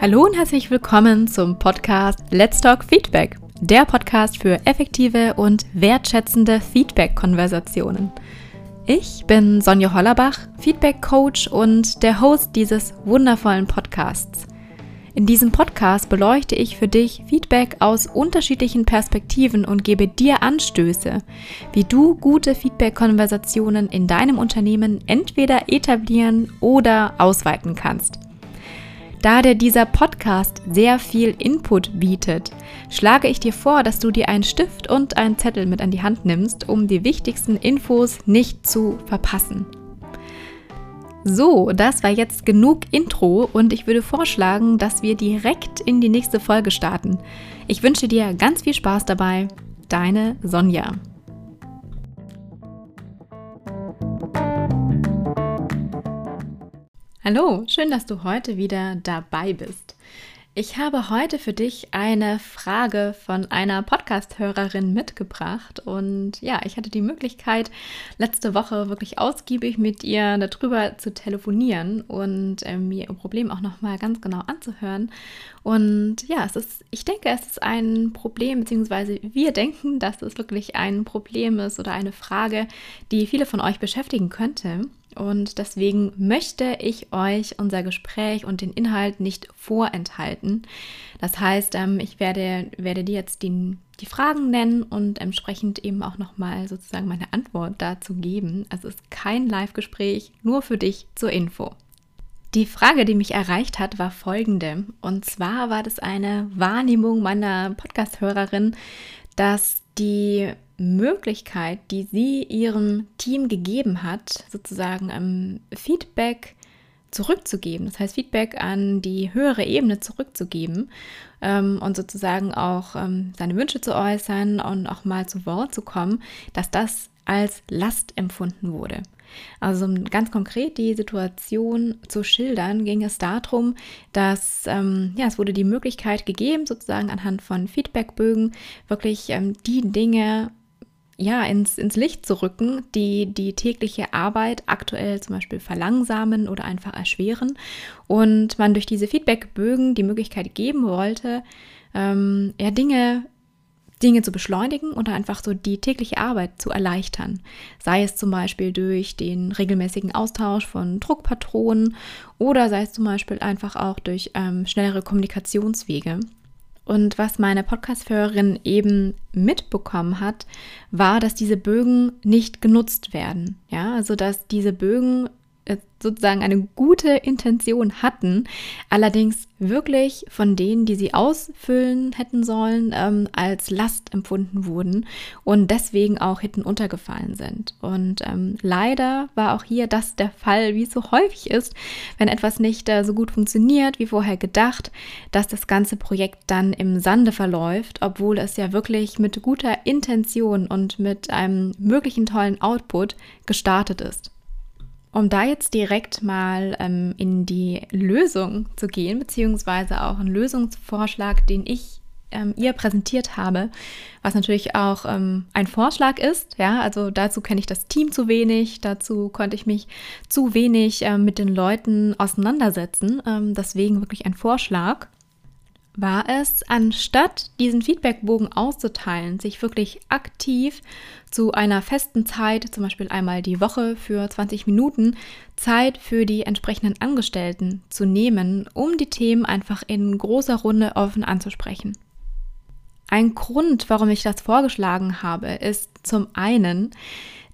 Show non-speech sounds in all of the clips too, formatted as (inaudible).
Hallo und herzlich willkommen zum Podcast Let's Talk Feedback, der Podcast für effektive und wertschätzende Feedback-Konversationen. Ich bin Sonja Hollerbach, Feedback-Coach und der Host dieses wundervollen Podcasts. In diesem Podcast beleuchte ich für dich Feedback aus unterschiedlichen Perspektiven und gebe dir Anstöße, wie du gute Feedback-Konversationen in deinem Unternehmen entweder etablieren oder ausweiten kannst. Da dir dieser Podcast sehr viel Input bietet, schlage ich dir vor, dass du dir einen Stift und einen Zettel mit an die Hand nimmst, um die wichtigsten Infos nicht zu verpassen. So, das war jetzt genug Intro und ich würde vorschlagen, dass wir direkt in die nächste Folge starten. Ich wünsche dir ganz viel Spaß dabei. Deine Sonja. Hallo, schön, dass du heute wieder dabei bist. Ich habe heute für dich eine Frage von einer Podcast-Hörerin mitgebracht und ja, ich hatte die Möglichkeit, letzte Woche wirklich ausgiebig mit ihr darüber zu telefonieren und äh, mir ihr Problem auch nochmal ganz genau anzuhören. Und ja, es ist, ich denke, es ist ein Problem, beziehungsweise wir denken, dass es wirklich ein Problem ist oder eine Frage, die viele von euch beschäftigen könnte. Und deswegen möchte ich euch unser Gespräch und den Inhalt nicht vorenthalten. Das heißt, ähm, ich werde, werde dir jetzt die, die Fragen nennen und entsprechend eben auch nochmal sozusagen meine Antwort dazu geben. Also es ist kein Live-Gespräch, nur für dich zur Info. Die Frage, die mich erreicht hat, war folgende. Und zwar war das eine Wahrnehmung meiner Podcast-Hörerin, dass die Möglichkeit, die sie ihrem Team gegeben hat, sozusagen ähm, Feedback zurückzugeben, das heißt Feedback an die höhere Ebene zurückzugeben ähm, und sozusagen auch ähm, seine Wünsche zu äußern und auch mal zu Wort zu kommen, dass das als Last empfunden wurde. Also um ganz konkret die Situation zu schildern, ging es darum, dass ähm, ja, es wurde die Möglichkeit gegeben, sozusagen anhand von Feedbackbögen wirklich ähm, die Dinge ja, ins, ins Licht zu rücken, die die tägliche Arbeit aktuell zum Beispiel verlangsamen oder einfach erschweren. Und man durch diese Feedbackbögen die Möglichkeit geben wollte, ähm, ja, Dinge Dinge zu beschleunigen oder einfach so die tägliche Arbeit zu erleichtern. Sei es zum Beispiel durch den regelmäßigen Austausch von Druckpatronen oder sei es zum Beispiel einfach auch durch ähm, schnellere Kommunikationswege. Und was meine Podcast-Hörerin eben mitbekommen hat, war, dass diese Bögen nicht genutzt werden. Ja, also dass diese Bögen sozusagen eine gute Intention hatten, allerdings wirklich von denen, die sie ausfüllen hätten sollen, ähm, als Last empfunden wurden und deswegen auch hinten untergefallen sind. Und ähm, leider war auch hier das der Fall, wie es so häufig ist, wenn etwas nicht äh, so gut funktioniert wie vorher gedacht, dass das ganze Projekt dann im Sande verläuft, obwohl es ja wirklich mit guter Intention und mit einem möglichen tollen Output gestartet ist. Um da jetzt direkt mal ähm, in die Lösung zu gehen, beziehungsweise auch einen Lösungsvorschlag, den ich ähm, ihr präsentiert habe, was natürlich auch ähm, ein Vorschlag ist. Ja, also dazu kenne ich das Team zu wenig, dazu konnte ich mich zu wenig ähm, mit den Leuten auseinandersetzen. Ähm, deswegen wirklich ein Vorschlag war es, anstatt diesen Feedbackbogen auszuteilen, sich wirklich aktiv zu einer festen Zeit, zum Beispiel einmal die Woche für 20 Minuten, Zeit für die entsprechenden Angestellten zu nehmen, um die Themen einfach in großer Runde offen anzusprechen. Ein Grund, warum ich das vorgeschlagen habe, ist zum einen,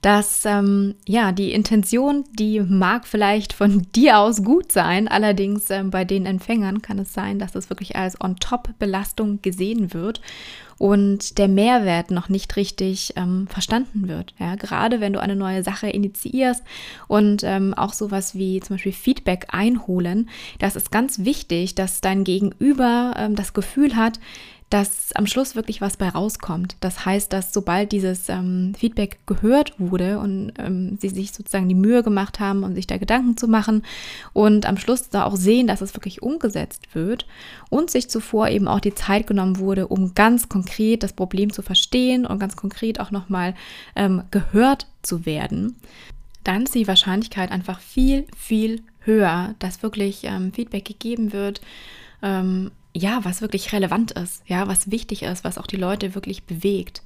dass ähm, ja die Intention, die mag vielleicht von (laughs) dir aus gut sein, allerdings ähm, bei den Empfängern kann es sein, dass es wirklich als On-Top-Belastung gesehen wird und der Mehrwert noch nicht richtig ähm, verstanden wird. Ja, gerade wenn du eine neue Sache initiierst und ähm, auch sowas wie zum Beispiel Feedback einholen, das ist ganz wichtig, dass dein Gegenüber ähm, das Gefühl hat, dass am Schluss wirklich was bei rauskommt. Das heißt, dass sobald dieses ähm, Feedback gehört wurde und ähm, sie sich sozusagen die Mühe gemacht haben, um sich da Gedanken zu machen und am Schluss da auch sehen, dass es wirklich umgesetzt wird und sich zuvor eben auch die Zeit genommen wurde, um ganz konkret das Problem zu verstehen und ganz konkret auch nochmal ähm, gehört zu werden, dann ist die Wahrscheinlichkeit einfach viel, viel höher, dass wirklich ähm, Feedback gegeben wird ähm, ja, was wirklich relevant ist, ja, was wichtig ist, was auch die Leute wirklich bewegt.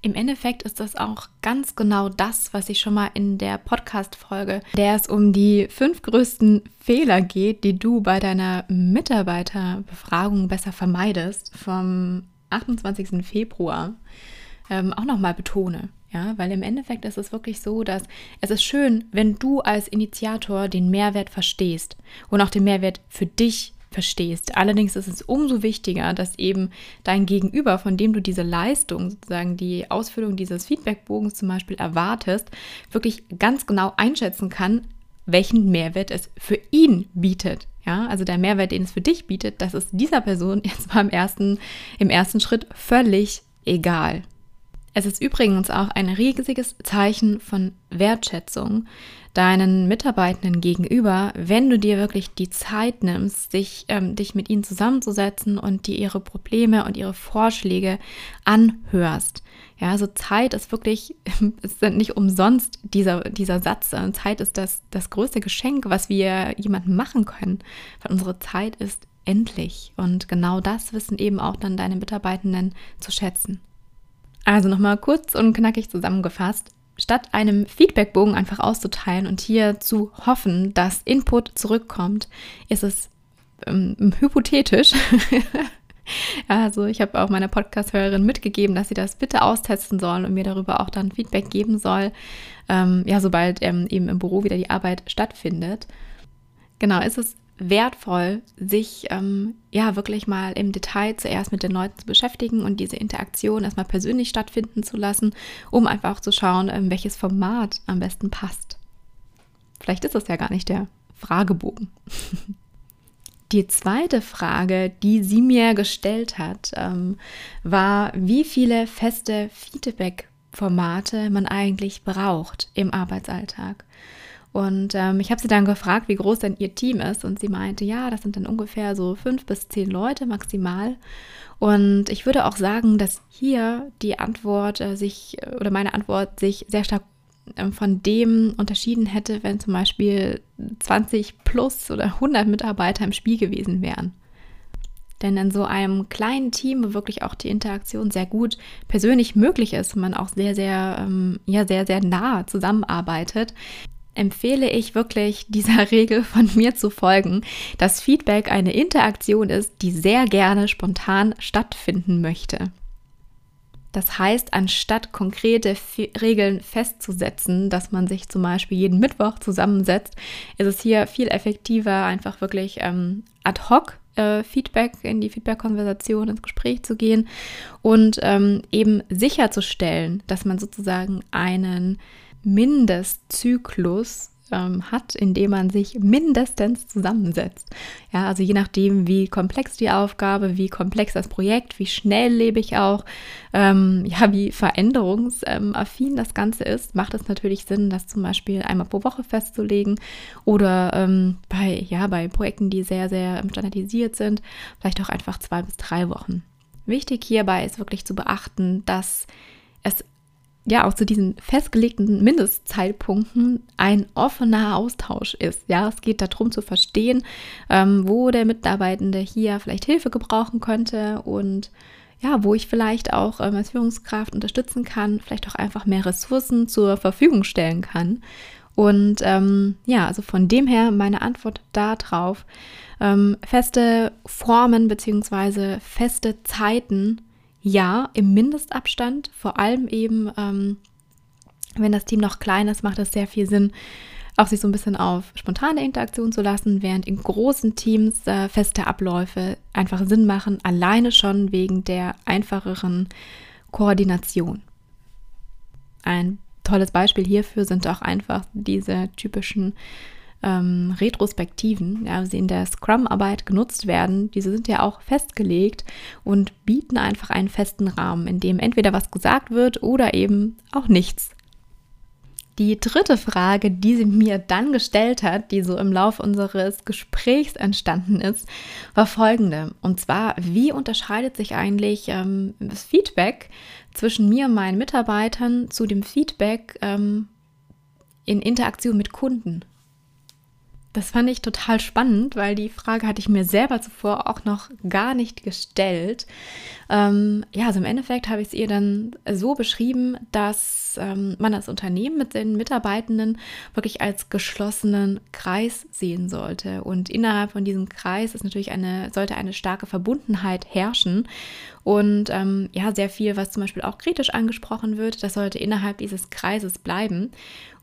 Im Endeffekt ist das auch ganz genau das, was ich schon mal in der Podcast-Folge, der es um die fünf größten Fehler geht, die du bei deiner Mitarbeiterbefragung besser vermeidest, vom 28. Februar ähm, auch nochmal betone. Ja, weil im Endeffekt ist es wirklich so, dass es ist schön, wenn du als Initiator den Mehrwert verstehst und auch den Mehrwert für dich verstehst. Allerdings ist es umso wichtiger, dass eben dein Gegenüber, von dem du diese Leistung, sozusagen die Ausfüllung dieses Feedbackbogens zum Beispiel erwartest, wirklich ganz genau einschätzen kann, welchen Mehrwert es für ihn bietet. Ja, also der Mehrwert, den es für dich bietet, das ist dieser Person (laughs) jetzt mal im ersten, im ersten Schritt völlig egal. Es ist übrigens auch ein riesiges Zeichen von Wertschätzung deinen Mitarbeitenden gegenüber, wenn du dir wirklich die Zeit nimmst, sich, ähm, dich mit ihnen zusammenzusetzen und dir ihre Probleme und ihre Vorschläge anhörst. Ja, also Zeit ist wirklich, (laughs) ist nicht umsonst dieser, dieser Satz. Zeit ist das, das größte Geschenk, was wir jemandem machen können. Weil unsere Zeit ist endlich. Und genau das wissen eben auch dann deine Mitarbeitenden zu schätzen. Also nochmal kurz und knackig zusammengefasst. Statt einem Feedbackbogen einfach auszuteilen und hier zu hoffen, dass Input zurückkommt, ist es ähm, hypothetisch. (laughs) also ich habe auch meiner Podcast-Hörerin mitgegeben, dass sie das bitte austesten soll und mir darüber auch dann Feedback geben soll, ähm, ja, sobald ähm, eben im Büro wieder die Arbeit stattfindet. Genau, ist es wertvoll, sich ähm, ja wirklich mal im Detail zuerst mit den Leuten zu beschäftigen und diese Interaktion erstmal persönlich stattfinden zu lassen, um einfach auch zu schauen, ähm, welches Format am besten passt. Vielleicht ist das ja gar nicht der Fragebogen. (laughs) Die zweite Frage, die sie mir gestellt hat, ähm, war, wie viele feste Feedback-Formate man eigentlich braucht im Arbeitsalltag. Und ähm, ich habe sie dann gefragt, wie groß denn ihr Team ist. Und sie meinte, ja, das sind dann ungefähr so fünf bis zehn Leute maximal. Und ich würde auch sagen, dass hier die Antwort äh, sich oder meine Antwort sich sehr stark äh, von dem unterschieden hätte, wenn zum Beispiel 20 plus oder 100 Mitarbeiter im Spiel gewesen wären. Denn in so einem kleinen Team, wo wirklich auch die Interaktion sehr gut persönlich möglich ist und man auch sehr, sehr, ähm, ja, sehr, sehr nah zusammenarbeitet, empfehle ich wirklich (laughs) dieser Regel von mir zu folgen, dass Feedback eine Interaktion ist, die sehr gerne spontan stattfinden möchte. Das heißt, anstatt konkrete Regeln festzusetzen, dass man sich zum Beispiel jeden Mittwoch zusammensetzt, ist es hier viel effektiver, einfach wirklich ähm, ad hoc äh, Feedback in die Feedback-Konversation, ins Gespräch zu gehen und ähm, eben sicherzustellen, dass man sozusagen einen Mindestzyklus ähm, hat, in dem man sich mindestens zusammensetzt. Ja, also je nachdem, wie komplex die Aufgabe, wie komplex das Projekt, wie schnell lebe ich auch, ähm, ja, wie veränderungsaffin das Ganze ist, macht es natürlich Sinn, das zum Beispiel einmal pro Woche festzulegen oder ähm, bei, ja, bei Projekten, die sehr, sehr standardisiert sind, vielleicht auch einfach zwei bis drei Wochen. Wichtig hierbei ist wirklich zu beachten, dass es ja auch zu diesen festgelegten Mindestzeitpunkten ein offener Austausch ist. Ja, es geht darum zu verstehen, ähm, wo der Mitarbeitende hier vielleicht Hilfe gebrauchen könnte und ja, wo ich vielleicht auch ähm, als Führungskraft unterstützen kann, vielleicht auch einfach mehr Ressourcen zur Verfügung stellen kann. Und ähm, ja, also von dem her meine Antwort darauf, ähm, feste Formen bzw. feste Zeiten ja, im Mindestabstand, vor allem eben, ähm, wenn das Team noch klein ist, macht es sehr viel Sinn, auch sich so ein bisschen auf spontane Interaktion zu lassen, während in großen Teams äh, feste Abläufe einfach Sinn machen, alleine schon wegen der einfacheren Koordination. Ein tolles Beispiel hierfür sind auch einfach diese typischen ähm, Retrospektiven, ja, sie in der Scrum-Arbeit genutzt werden, diese sind ja auch festgelegt und bieten einfach einen festen Rahmen, in dem entweder was gesagt wird oder eben auch nichts. Die dritte Frage, die sie mir dann gestellt hat, die so im Laufe unseres Gesprächs entstanden ist, war folgende. Und zwar, wie unterscheidet sich eigentlich ähm, das Feedback zwischen mir und meinen Mitarbeitern zu dem Feedback ähm, in Interaktion mit Kunden? Das fand ich total spannend, weil die Frage hatte ich mir selber zuvor auch noch gar nicht gestellt. Ähm, ja, also im Endeffekt habe ich es ihr dann so beschrieben, dass ähm, man das Unternehmen mit den Mitarbeitenden wirklich als geschlossenen Kreis sehen sollte. Und innerhalb von diesem Kreis ist natürlich eine, sollte eine starke Verbundenheit herrschen. Und ähm, ja, sehr viel, was zum Beispiel auch kritisch angesprochen wird, das sollte innerhalb dieses Kreises bleiben.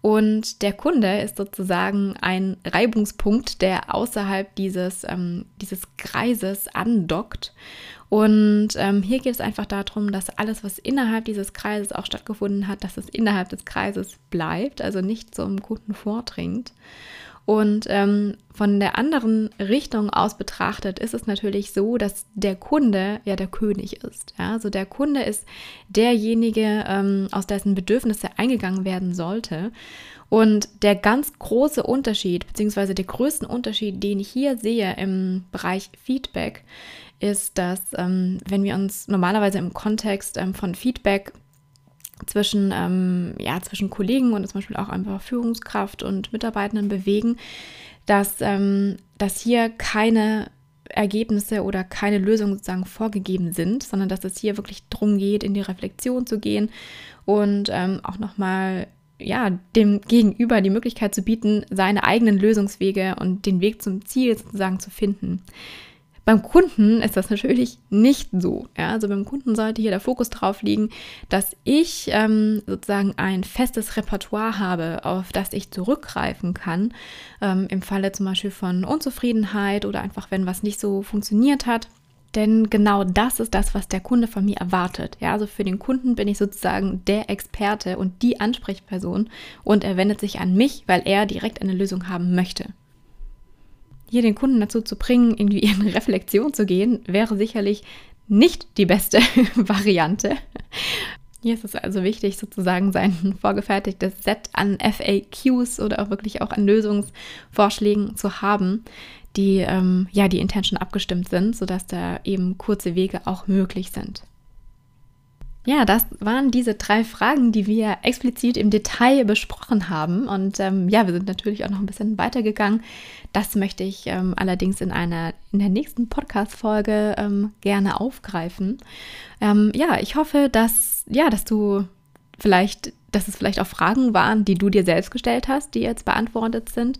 Und der Kunde ist sozusagen ein Reibungspunkt, der außerhalb dieses, ähm, dieses Kreises andockt. Und ähm, hier geht es einfach darum, dass alles, was innerhalb dieses Kreises auch stattgefunden hat, dass es innerhalb des Kreises bleibt, also nicht zum Kunden vordringt. Und ähm, von der anderen Richtung aus betrachtet ist es natürlich so, dass der Kunde ja der König ist. Ja? Also der Kunde ist derjenige, ähm, aus dessen Bedürfnisse eingegangen werden sollte. Und der ganz große Unterschied, beziehungsweise der größte Unterschied, den ich hier sehe im Bereich Feedback, ist, dass ähm, wenn wir uns normalerweise im Kontext ähm, von Feedback zwischen, ähm, ja, zwischen Kollegen und zum Beispiel auch einfach Führungskraft und Mitarbeitenden bewegen, dass, ähm, dass hier keine Ergebnisse oder keine Lösungen sozusagen vorgegeben sind, sondern dass es hier wirklich darum geht, in die Reflexion zu gehen und ähm, auch nochmal ja, dem Gegenüber die Möglichkeit zu bieten, seine eigenen Lösungswege und den Weg zum Ziel sozusagen zu finden. Beim Kunden ist das natürlich nicht so. Ja? Also beim Kunden sollte hier der Fokus drauf liegen, dass ich ähm, sozusagen ein festes Repertoire habe, auf das ich zurückgreifen kann, ähm, im Falle zum Beispiel von Unzufriedenheit oder einfach, wenn was nicht so funktioniert hat. Denn genau das ist das, was der Kunde von mir erwartet. Ja, also für den Kunden bin ich sozusagen der Experte und die Ansprechperson und er wendet sich an mich, weil er direkt eine Lösung haben möchte hier den Kunden dazu zu bringen, irgendwie in (laughs) Reflexion zu gehen, wäre sicherlich nicht die beste (laughs) Variante. Hier ist es also wichtig, sozusagen sein (laughs) vorgefertigtes Set an FAQs oder auch wirklich auch an Lösungsvorschlägen zu haben, die ähm, ja die Intention abgestimmt sind, sodass da eben kurze Wege auch möglich sind. Ja, das waren diese drei Fragen, die wir explizit im Detail besprochen haben. Und ähm, ja, wir sind natürlich auch noch ein bisschen weitergegangen. Das möchte ich ähm, allerdings in einer in der nächsten Podcast-Folge ähm, gerne aufgreifen. Ähm, ja, ich hoffe, dass ja, dass du vielleicht dass es vielleicht auch Fragen waren, die du dir selbst gestellt hast, die jetzt beantwortet sind.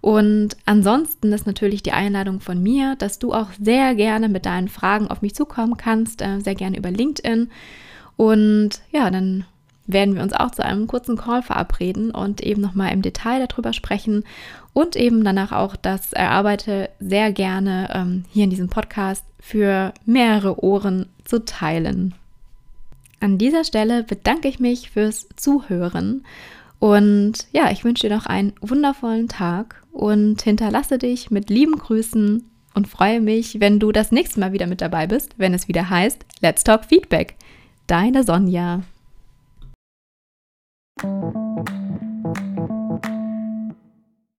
Und ansonsten ist natürlich die Einladung von mir, dass du auch sehr gerne mit deinen Fragen auf mich zukommen kannst, äh, sehr gerne über LinkedIn. Und ja, dann werden wir uns auch zu einem kurzen Call verabreden und eben nochmal im Detail darüber sprechen und eben danach auch das Erarbeite sehr gerne ähm, hier in diesem Podcast für mehrere Ohren zu teilen. An dieser Stelle bedanke ich mich fürs Zuhören und ja, ich wünsche dir noch einen wundervollen Tag und hinterlasse dich mit lieben Grüßen und freue mich, wenn du das nächste Mal wieder mit dabei bist, wenn es wieder heißt Let's Talk Feedback. Deine Sonja.